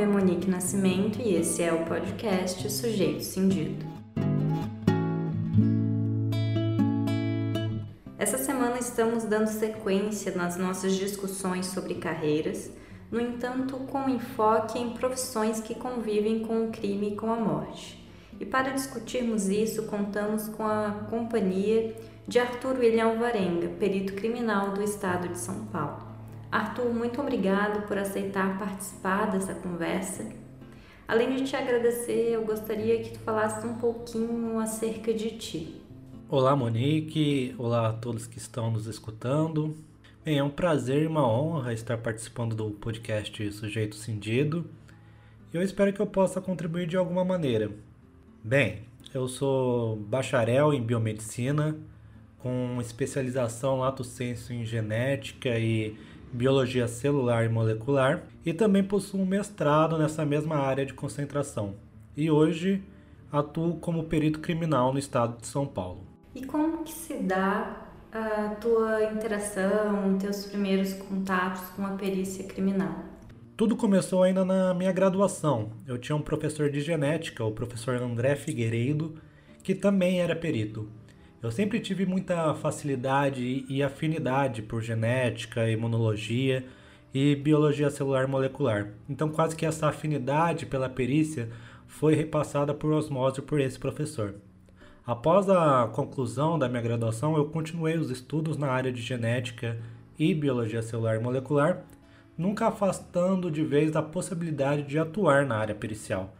nome é Monique Nascimento e esse é o podcast Sujeito Cindido. Essa semana estamos dando sequência nas nossas discussões sobre carreiras, no entanto, com enfoque em profissões que convivem com o crime e com a morte. E para discutirmos isso, contamos com a companhia de Arthur William Varenga, perito criminal do estado de São Paulo. Arthur, muito obrigado por aceitar participar dessa conversa. Além de te agradecer, eu gostaria que tu falasse um pouquinho acerca de ti. Olá, Monique. Olá a todos que estão nos escutando. Bem, é um prazer e uma honra estar participando do podcast Sujeito Cindido. E eu espero que eu possa contribuir de alguma maneira. Bem, eu sou bacharel em biomedicina, com especialização lato sensu em genética e biologia celular e molecular, e também possuo um mestrado nessa mesma área de concentração. E hoje atuo como perito criminal no estado de São Paulo. E como que se dá a tua interação, teus primeiros contatos com a perícia criminal? Tudo começou ainda na minha graduação. Eu tinha um professor de genética, o professor André Figueiredo, que também era perito. Eu sempre tive muita facilidade e afinidade por genética, imunologia e biologia celular molecular. Então, quase que essa afinidade pela perícia foi repassada por osmose por esse professor. Após a conclusão da minha graduação, eu continuei os estudos na área de genética e biologia celular molecular, nunca afastando de vez da possibilidade de atuar na área pericial.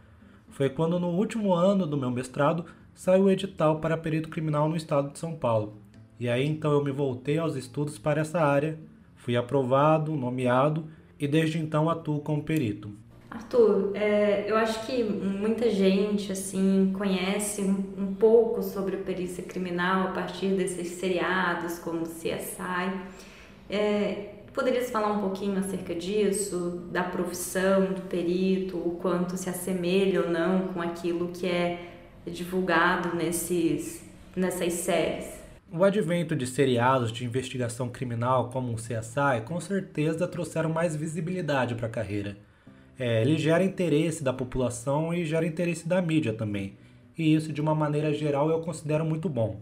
Foi quando, no último ano do meu mestrado, saiu o edital para perito criminal no estado de São Paulo. E aí então eu me voltei aos estudos para essa área, fui aprovado, nomeado e desde então atuo como perito. Arthur, é, eu acho que muita gente assim conhece um, um, pouco sobre perícia criminal a partir desses seriados como CSI. É, poderias falar um pouquinho acerca disso, da profissão do perito, o quanto se assemelha ou não com aquilo que é divulgado nesses, nessas séries. O advento de seriados de investigação criminal como o CSI com certeza trouxeram mais visibilidade para a carreira. É, ele gera interesse da população e gera interesse da mídia também, e isso de uma maneira geral eu considero muito bom.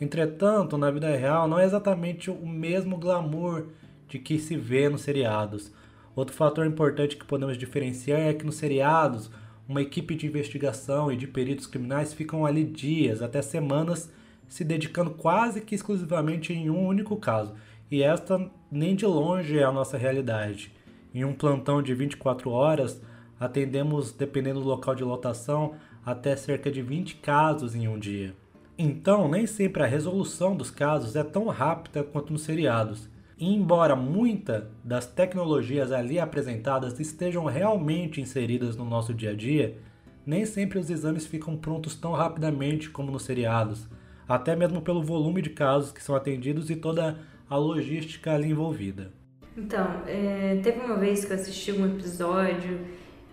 Entretanto, na vida real não é exatamente o mesmo glamour de que se vê nos seriados. Outro fator importante que podemos diferenciar é que nos seriados uma equipe de investigação e de peritos criminais ficam ali dias, até semanas, se dedicando quase que exclusivamente em um único caso. E esta nem de longe é a nossa realidade. Em um plantão de 24 horas, atendemos, dependendo do local de lotação, até cerca de 20 casos em um dia. Então, nem sempre a resolução dos casos é tão rápida quanto nos seriados. Embora muita das tecnologias ali apresentadas estejam realmente inseridas no nosso dia a dia, nem sempre os exames ficam prontos tão rapidamente como nos seriados, até mesmo pelo volume de casos que são atendidos e toda a logística ali envolvida. Então, é, teve uma vez que eu assisti um episódio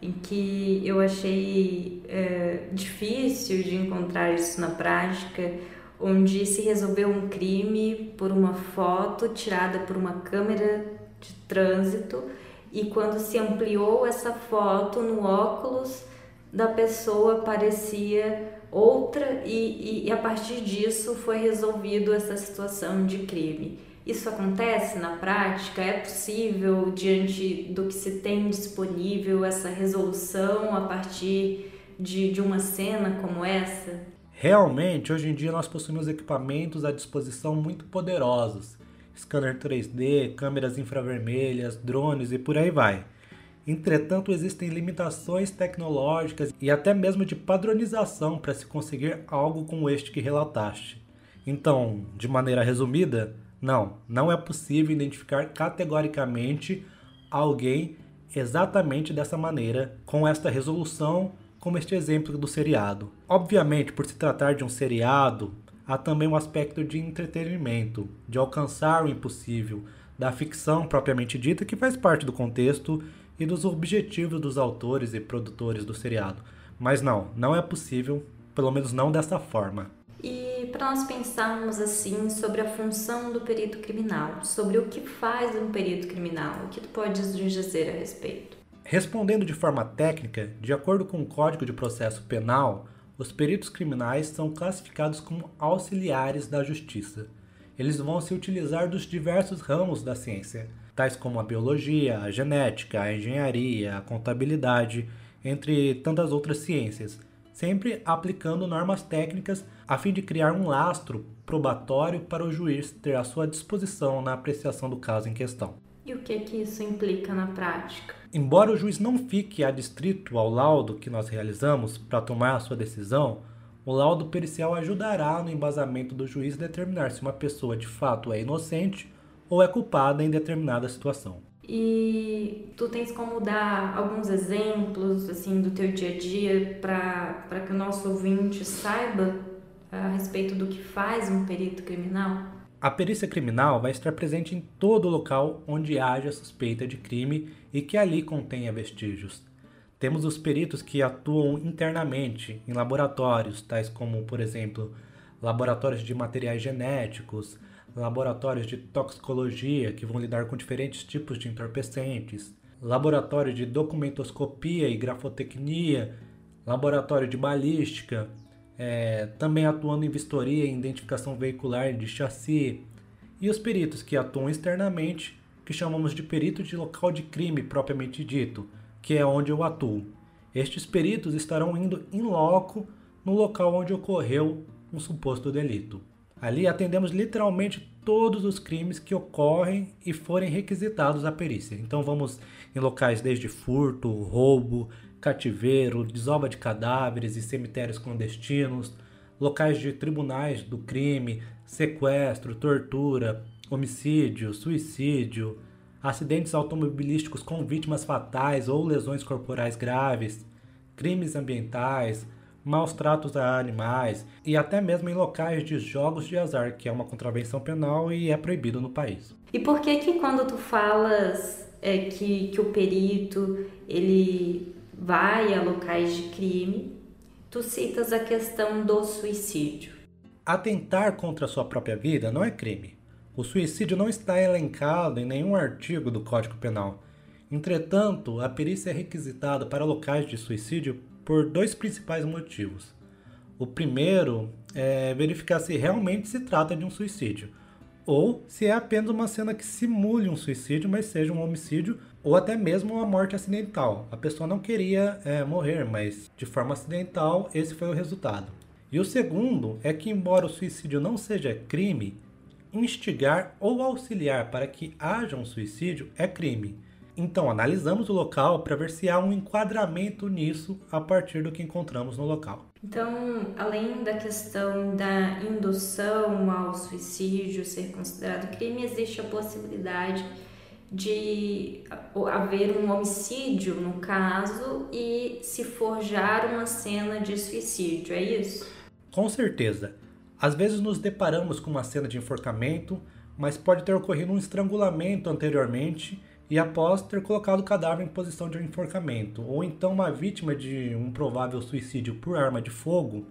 em que eu achei é, difícil de encontrar isso na prática onde se resolveu um crime por uma foto tirada por uma câmera de trânsito e quando se ampliou essa foto no óculos da pessoa parecia outra e, e, e a partir disso foi resolvido essa situação de crime. Isso acontece na prática? É possível, diante do que se tem disponível, essa resolução a partir de, de uma cena como essa? Realmente, hoje em dia nós possuímos equipamentos à disposição muito poderosos. Scanner 3D, câmeras infravermelhas, drones e por aí vai. Entretanto, existem limitações tecnológicas e até mesmo de padronização para se conseguir algo como este que relataste. Então, de maneira resumida, não, não é possível identificar categoricamente alguém exatamente dessa maneira, com esta resolução como este exemplo do seriado. Obviamente, por se tratar de um seriado, há também um aspecto de entretenimento, de alcançar o impossível, da ficção propriamente dita, que faz parte do contexto e dos objetivos dos autores e produtores do seriado. Mas não, não é possível, pelo menos não dessa forma. E para nós pensarmos assim sobre a função do perito criminal, sobre o que faz um perito criminal, o que tu podes dizer a respeito? Respondendo de forma técnica, de acordo com o Código de Processo Penal, os peritos criminais são classificados como auxiliares da justiça. Eles vão se utilizar dos diversos ramos da ciência, tais como a biologia, a genética, a engenharia, a contabilidade, entre tantas outras ciências, sempre aplicando normas técnicas a fim de criar um lastro probatório para o juiz ter à sua disposição na apreciação do caso em questão. E o que que isso implica na prática? Embora o juiz não fique adstrito ao laudo que nós realizamos para tomar a sua decisão, o laudo pericial ajudará no embasamento do juiz determinar se uma pessoa de fato é inocente ou é culpada em determinada situação. E tu tens como dar alguns exemplos assim do teu dia a dia para que o nosso ouvinte saiba a respeito do que faz um perito criminal? A perícia criminal vai estar presente em todo local onde haja suspeita de crime e que ali contenha vestígios. Temos os peritos que atuam internamente em laboratórios, tais como, por exemplo, laboratórios de materiais genéticos, laboratórios de toxicologia que vão lidar com diferentes tipos de entorpecentes, laboratório de documentoscopia e grafotecnia, laboratório de balística, é, também atuando em vistoria e identificação veicular de chassi, e os peritos que atuam externamente, que chamamos de perito de local de crime propriamente dito, que é onde eu atuo. Estes peritos estarão indo em loco no local onde ocorreu um suposto delito. Ali atendemos literalmente todos os crimes que ocorrem e forem requisitados à perícia. Então vamos em locais desde furto, roubo, cativeiro, desova de cadáveres e cemitérios clandestinos, locais de tribunais do crime, sequestro, tortura, homicídio, suicídio, acidentes automobilísticos com vítimas fatais ou lesões corporais graves, crimes ambientais, maus tratos a animais e até mesmo em locais de jogos de azar, que é uma contravenção penal e é proibido no país. E por que que quando tu falas é, que, que o perito ele vai a locais de crime, tu citas a questão do suicídio? Atentar contra a sua própria vida não é crime. O suicídio não está elencado em nenhum artigo do Código Penal. Entretanto, a perícia é requisitada para locais de suicídio por dois principais motivos. O primeiro é verificar se realmente se trata de um suicídio, ou se é apenas uma cena que simule um suicídio, mas seja um homicídio, ou até mesmo uma morte acidental. A pessoa não queria é, morrer, mas de forma acidental esse foi o resultado. E o segundo é que, embora o suicídio não seja crime, instigar ou auxiliar para que haja um suicídio é crime. Então, analisamos o local para ver se há um enquadramento nisso a partir do que encontramos no local. Então, além da questão da indução ao suicídio ser considerado crime, existe a possibilidade de haver um homicídio no caso e se forjar uma cena de suicídio, é isso? Com certeza. Às vezes nos deparamos com uma cena de enforcamento, mas pode ter ocorrido um estrangulamento anteriormente e após ter colocado o cadáver em posição de enforcamento, ou então uma vítima de um provável suicídio por arma de fogo,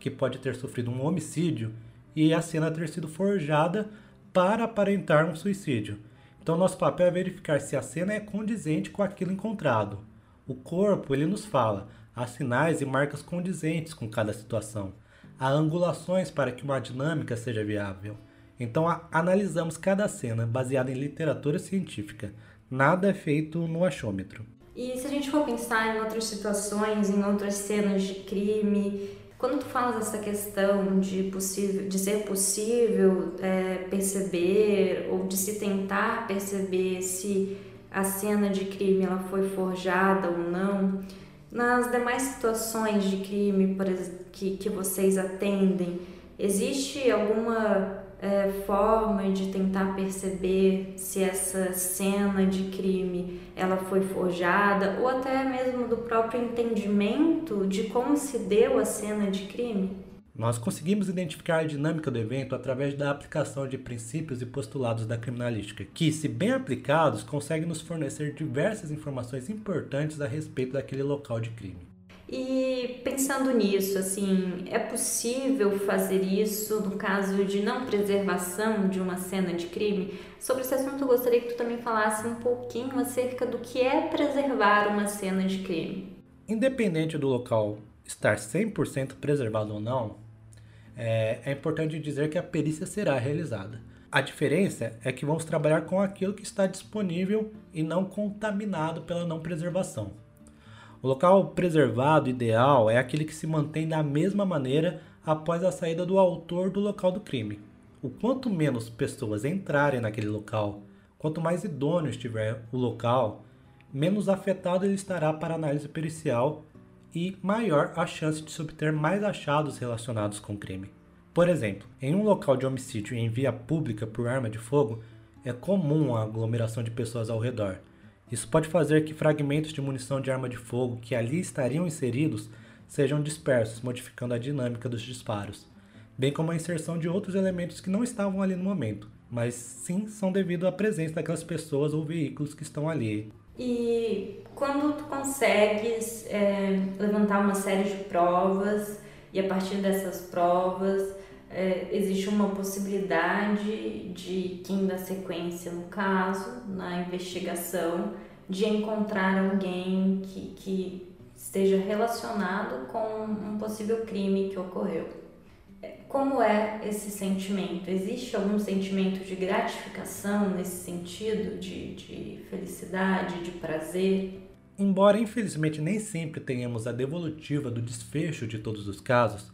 que pode ter sofrido um homicídio, e a cena ter sido forjada para aparentar um suicídio. Então nosso papel é verificar se a cena é condizente com aquilo encontrado. O corpo, ele nos fala, há sinais e marcas condizentes com cada situação. Há angulações para que uma dinâmica seja viável. Então analisamos cada cena baseada em literatura científica, Nada é feito no achômetro. E se a gente for pensar em outras situações, em outras cenas de crime, quando tu falas dessa questão de, possível, de ser possível é, perceber ou de se tentar perceber se a cena de crime ela foi forjada ou não, nas demais situações de crime que, que vocês atendem, existe alguma é, forma de tentar perceber se essa cena de crime ela foi forjada ou até mesmo do próprio entendimento de como se deu a cena de crime? Nós conseguimos identificar a dinâmica do evento através da aplicação de princípios e postulados da criminalística, que, se bem aplicados, conseguem nos fornecer diversas informações importantes a respeito daquele local de crime. E pensando nisso, assim, é possível fazer isso no caso de não preservação de uma cena de crime? Sobre esse assunto, eu gostaria que tu também falasse um pouquinho acerca do que é preservar uma cena de crime. Independente do local estar 100% preservado ou não, é, é importante dizer que a perícia será realizada. A diferença é que vamos trabalhar com aquilo que está disponível e não contaminado pela não preservação. O local preservado ideal é aquele que se mantém da mesma maneira após a saída do autor do local do crime. O quanto menos pessoas entrarem naquele local, quanto mais idôneo estiver o local, menos afetado ele estará para análise pericial e maior a chance de se obter mais achados relacionados com o crime. Por exemplo, em um local de homicídio em via pública por arma de fogo, é comum a aglomeração de pessoas ao redor isso pode fazer que fragmentos de munição de arma de fogo que ali estariam inseridos sejam dispersos, modificando a dinâmica dos disparos, bem como a inserção de outros elementos que não estavam ali no momento, mas sim são devido à presença daquelas pessoas ou veículos que estão ali. E quando tu consegues é, levantar uma série de provas e a partir dessas provas é, existe uma possibilidade de quem dá sequência no caso, na investigação, de encontrar alguém que, que esteja relacionado com um possível crime que ocorreu. É, como é esse sentimento? Existe algum sentimento de gratificação nesse sentido, de, de felicidade, de prazer? Embora infelizmente nem sempre tenhamos a devolutiva do desfecho de todos os casos,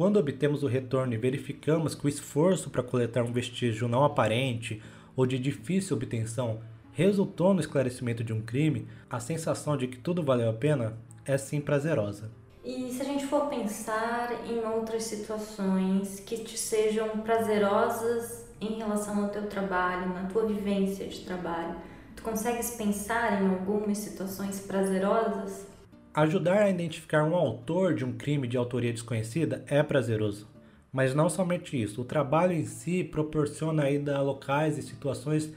quando obtemos o retorno e verificamos que o esforço para coletar um vestígio não aparente ou de difícil obtenção resultou no esclarecimento de um crime, a sensação de que tudo valeu a pena é sim prazerosa. E se a gente for pensar em outras situações que te sejam prazerosas em relação ao teu trabalho, na tua vivência de trabalho, tu consegues pensar em algumas situações prazerosas? Ajudar a identificar um autor de um crime de autoria desconhecida é prazeroso. Mas não somente isso, o trabalho em si proporciona ida a locais e situações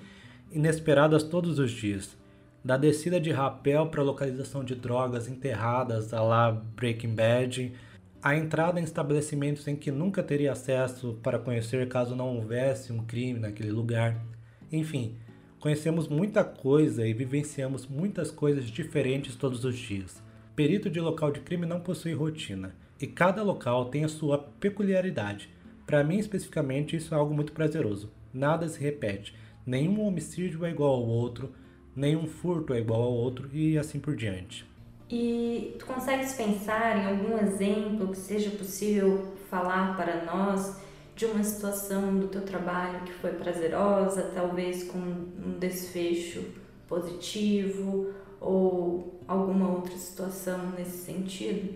inesperadas todos os dias. Da descida de rapel para a localização de drogas enterradas a lá Breaking Bad, a entrada em estabelecimentos em que nunca teria acesso para conhecer caso não houvesse um crime naquele lugar. Enfim, conhecemos muita coisa e vivenciamos muitas coisas diferentes todos os dias. Perito de local de crime não possui rotina, e cada local tem a sua peculiaridade. Para mim, especificamente, isso é algo muito prazeroso. Nada se repete. Nenhum homicídio é igual ao outro, nenhum furto é igual ao outro e assim por diante. E tu consegues pensar em algum exemplo que seja possível falar para nós de uma situação do teu trabalho que foi prazerosa, talvez com um desfecho positivo ou alguma outra situação nesse sentido?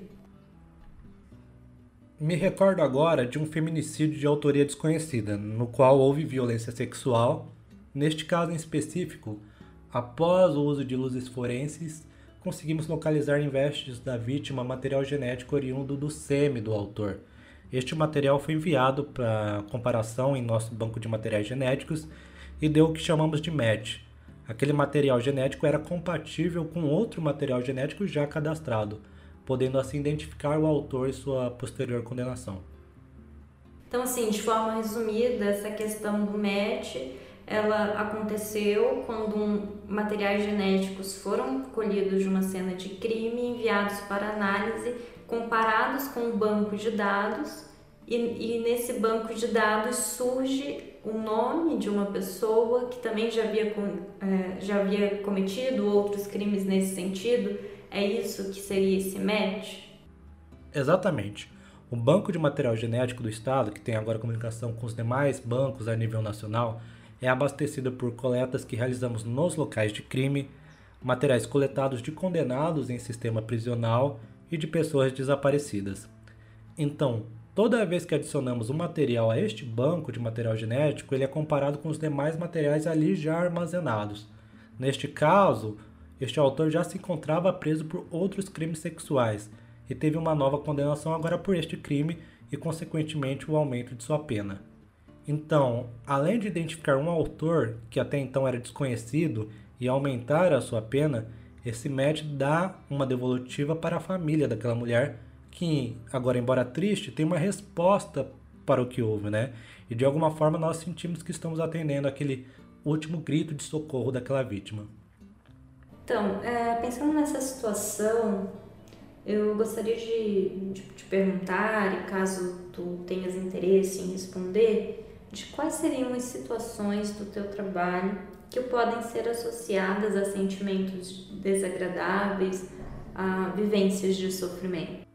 Me recordo agora de um feminicídio de autoria desconhecida, no qual houve violência sexual. Neste caso em específico, após o uso de luzes forenses, conseguimos localizar em vestes da vítima material genético oriundo do sêmen do autor. Este material foi enviado para comparação em nosso banco de materiais genéticos e deu o que chamamos de match, aquele material genético era compatível com outro material genético já cadastrado, podendo assim identificar o autor e sua posterior condenação. Então, assim, de forma resumida, essa questão do match, ela aconteceu quando um, materiais genéticos foram colhidos de uma cena de crime enviados para análise, comparados com um banco de dados, e, e nesse banco de dados surge o nome de uma pessoa que também já havia, é, já havia cometido outros crimes nesse sentido? É isso que seria esse match? Exatamente. O Banco de Material Genético do Estado, que tem agora comunicação com os demais bancos a nível nacional, é abastecido por coletas que realizamos nos locais de crime, materiais coletados de condenados em sistema prisional e de pessoas desaparecidas. Então, Toda vez que adicionamos um material a este banco de material genético, ele é comparado com os demais materiais ali já armazenados. Neste caso, este autor já se encontrava preso por outros crimes sexuais e teve uma nova condenação agora por este crime e, consequentemente, o aumento de sua pena. Então, além de identificar um autor que até então era desconhecido e aumentar a sua pena, esse médico dá uma devolutiva para a família daquela mulher que, agora embora triste, tem uma resposta para o que houve, né? E de alguma forma nós sentimos que estamos atendendo aquele último grito de socorro daquela vítima. Então, é, pensando nessa situação, eu gostaria de, de te perguntar, e caso tu tenhas interesse em responder, de quais seriam as situações do teu trabalho que podem ser associadas a sentimentos desagradáveis, a vivências de sofrimento.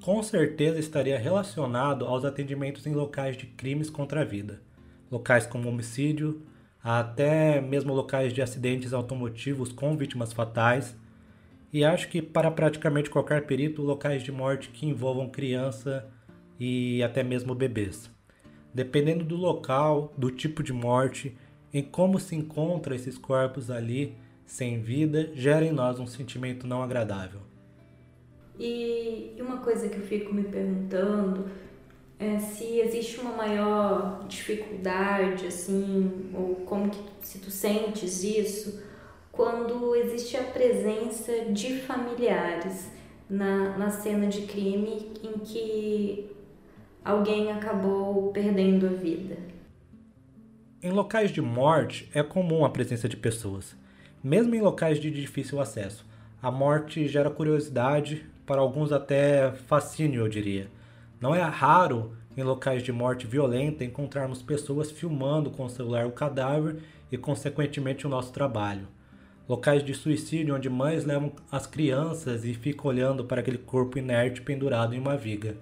Com certeza estaria relacionado aos atendimentos em locais de crimes contra a vida, locais como homicídio, até mesmo locais de acidentes automotivos com vítimas fatais, e acho que para praticamente qualquer perito, locais de morte que envolvam criança e até mesmo bebês. Dependendo do local, do tipo de morte em como se encontram esses corpos ali, sem vida, gera em nós um sentimento não agradável. E uma coisa que eu fico me perguntando é se existe uma maior dificuldade, assim, ou como que se tu sentes isso, quando existe a presença de familiares na, na cena de crime em que alguém acabou perdendo a vida. Em locais de morte é comum a presença de pessoas, mesmo em locais de difícil acesso. A morte gera curiosidade, para alguns até fascínio, eu diria. Não é raro em locais de morte violenta encontrarmos pessoas filmando com o celular o cadáver e, consequentemente, o nosso trabalho. Locais de suicídio onde mães levam as crianças e ficam olhando para aquele corpo inerte pendurado em uma viga.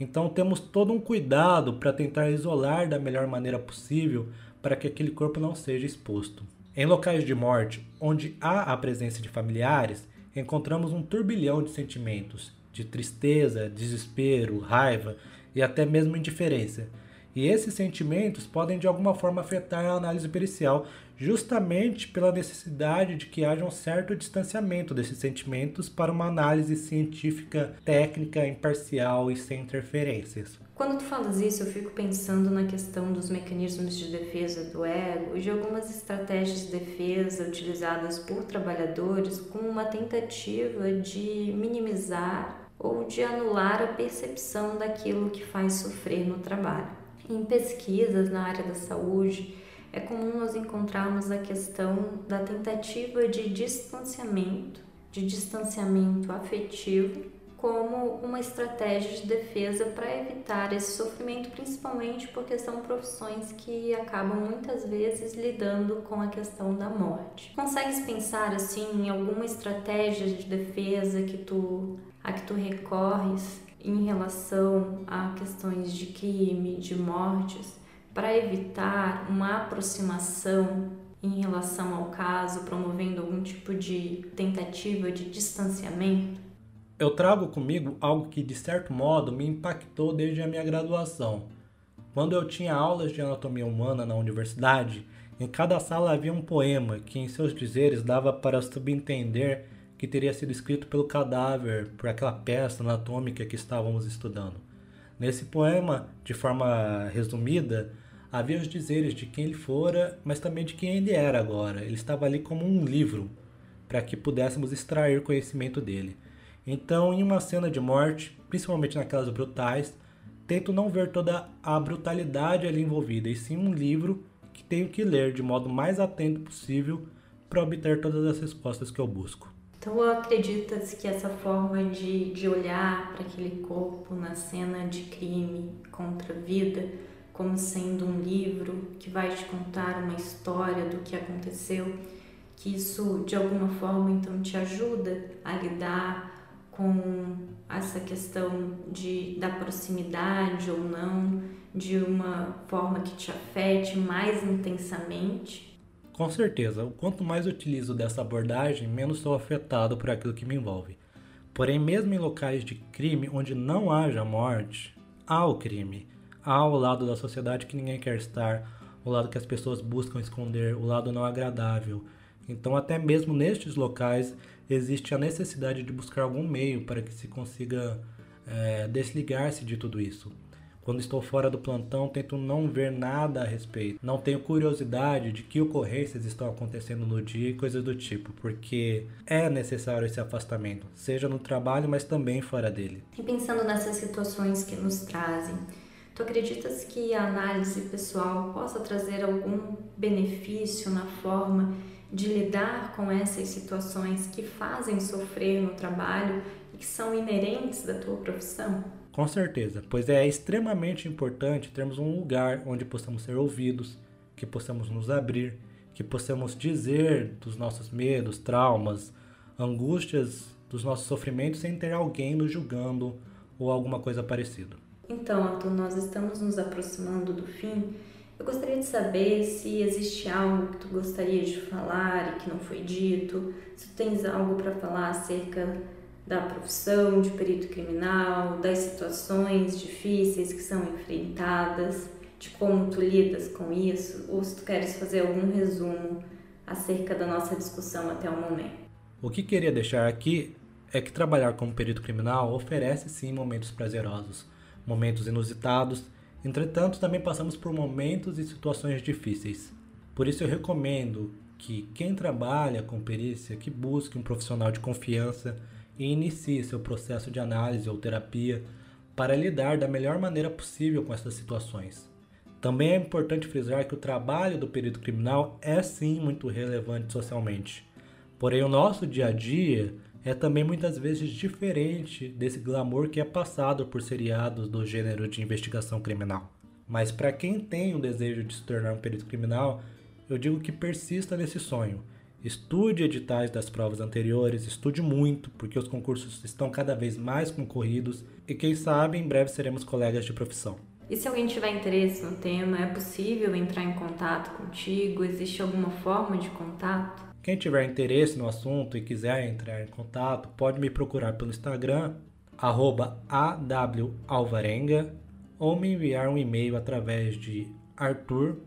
Então temos todo um cuidado para tentar isolar da melhor maneira possível para que aquele corpo não seja exposto. Em locais de morte, onde há a presença de familiares, encontramos um turbilhão de sentimentos, de tristeza, desespero, raiva e até mesmo indiferença. E esses sentimentos podem de alguma forma afetar a análise pericial, justamente pela necessidade de que haja um certo distanciamento desses sentimentos para uma análise científica, técnica, imparcial e sem interferências. Quando tu falas isso, eu fico pensando na questão dos mecanismos de defesa do ego e de algumas estratégias de defesa utilizadas por trabalhadores como uma tentativa de minimizar ou de anular a percepção daquilo que faz sofrer no trabalho. Em pesquisas na área da saúde, é comum nós encontrarmos a questão da tentativa de distanciamento, de distanciamento afetivo como uma estratégia de defesa para evitar esse sofrimento, principalmente porque são profissões que acabam muitas vezes lidando com a questão da morte. Consegues pensar assim em alguma estratégia de defesa que tu a que tu recorres em relação a questões de crime, de mortes, para evitar uma aproximação em relação ao caso, promovendo algum tipo de tentativa de distanciamento? Eu trago comigo algo que, de certo modo, me impactou desde a minha graduação. Quando eu tinha aulas de anatomia humana na universidade, em cada sala havia um poema que, em seus dizeres, dava para subentender que teria sido escrito pelo cadáver, por aquela peça anatômica que estávamos estudando. Nesse poema, de forma resumida, havia os dizeres de quem ele fora, mas também de quem ele era agora. Ele estava ali como um livro, para que pudéssemos extrair conhecimento dele. Então, em uma cena de morte, principalmente naquelas brutais, tento não ver toda a brutalidade ali envolvida, e sim um livro que tenho que ler de modo mais atento possível para obter todas as respostas que eu busco. Então, acreditas que essa forma de, de olhar para aquele corpo na cena de crime contra a vida, como sendo um livro que vai te contar uma história do que aconteceu, que isso de alguma forma então te ajuda a lidar com essa questão de, da proximidade ou não, de uma forma que te afete mais intensamente? Com certeza, quanto mais utilizo dessa abordagem, menos sou afetado por aquilo que me envolve. Porém, mesmo em locais de crime onde não haja morte, há o crime. Há o lado da sociedade que ninguém quer estar, o lado que as pessoas buscam esconder, o lado não agradável. Então, até mesmo nestes locais, existe a necessidade de buscar algum meio para que se consiga é, desligar-se de tudo isso. Quando estou fora do plantão, tento não ver nada a respeito. Não tenho curiosidade de que ocorrências estão acontecendo no dia e coisas do tipo, porque é necessário esse afastamento, seja no trabalho, mas também fora dele. E pensando nessas situações que nos trazem, tu acreditas que a análise pessoal possa trazer algum benefício na forma de lidar com essas situações que fazem sofrer no trabalho e que são inerentes da tua profissão? Com certeza, pois é extremamente importante termos um lugar onde possamos ser ouvidos, que possamos nos abrir, que possamos dizer dos nossos medos, traumas, angústias, dos nossos sofrimentos sem ter alguém nos julgando ou alguma coisa parecida. Então, Arthur, nós estamos nos aproximando do fim. Eu gostaria de saber se existe algo que tu gostaria de falar e que não foi dito, se tu tens algo para falar acerca da profissão de perito criminal, das situações difíceis que são enfrentadas, de como tu lidas com isso, ou se tu queres fazer algum resumo acerca da nossa discussão até o momento. O que queria deixar aqui é que trabalhar como perito criminal oferece sim momentos prazerosos, momentos inusitados, entretanto também passamos por momentos e situações difíceis. Por isso eu recomendo que quem trabalha com perícia que busque um profissional de confiança e inicie seu processo de análise ou terapia para lidar da melhor maneira possível com essas situações. Também é importante frisar que o trabalho do perito criminal é sim muito relevante socialmente. Porém, o nosso dia a dia é também muitas vezes diferente desse glamour que é passado por seriados do gênero de investigação criminal. Mas para quem tem o desejo de se tornar um perito criminal, eu digo que persista nesse sonho Estude editais das provas anteriores, estude muito, porque os concursos estão cada vez mais concorridos e quem sabe em breve seremos colegas de profissão. E se alguém tiver interesse no tema, é possível entrar em contato contigo? Existe alguma forma de contato? Quem tiver interesse no assunto e quiser entrar em contato, pode me procurar pelo Instagram, awalvarenga, ou me enviar um e-mail através de arthur.awa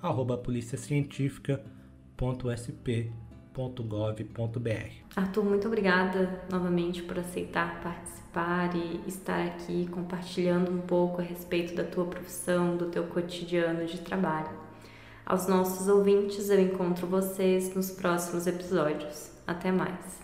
arroba policiacientifica.sp.gov.br. Arthur, muito obrigada novamente por aceitar participar e estar aqui compartilhando um pouco a respeito da tua profissão, do teu cotidiano de trabalho. Aos nossos ouvintes, eu encontro vocês nos próximos episódios. Até mais!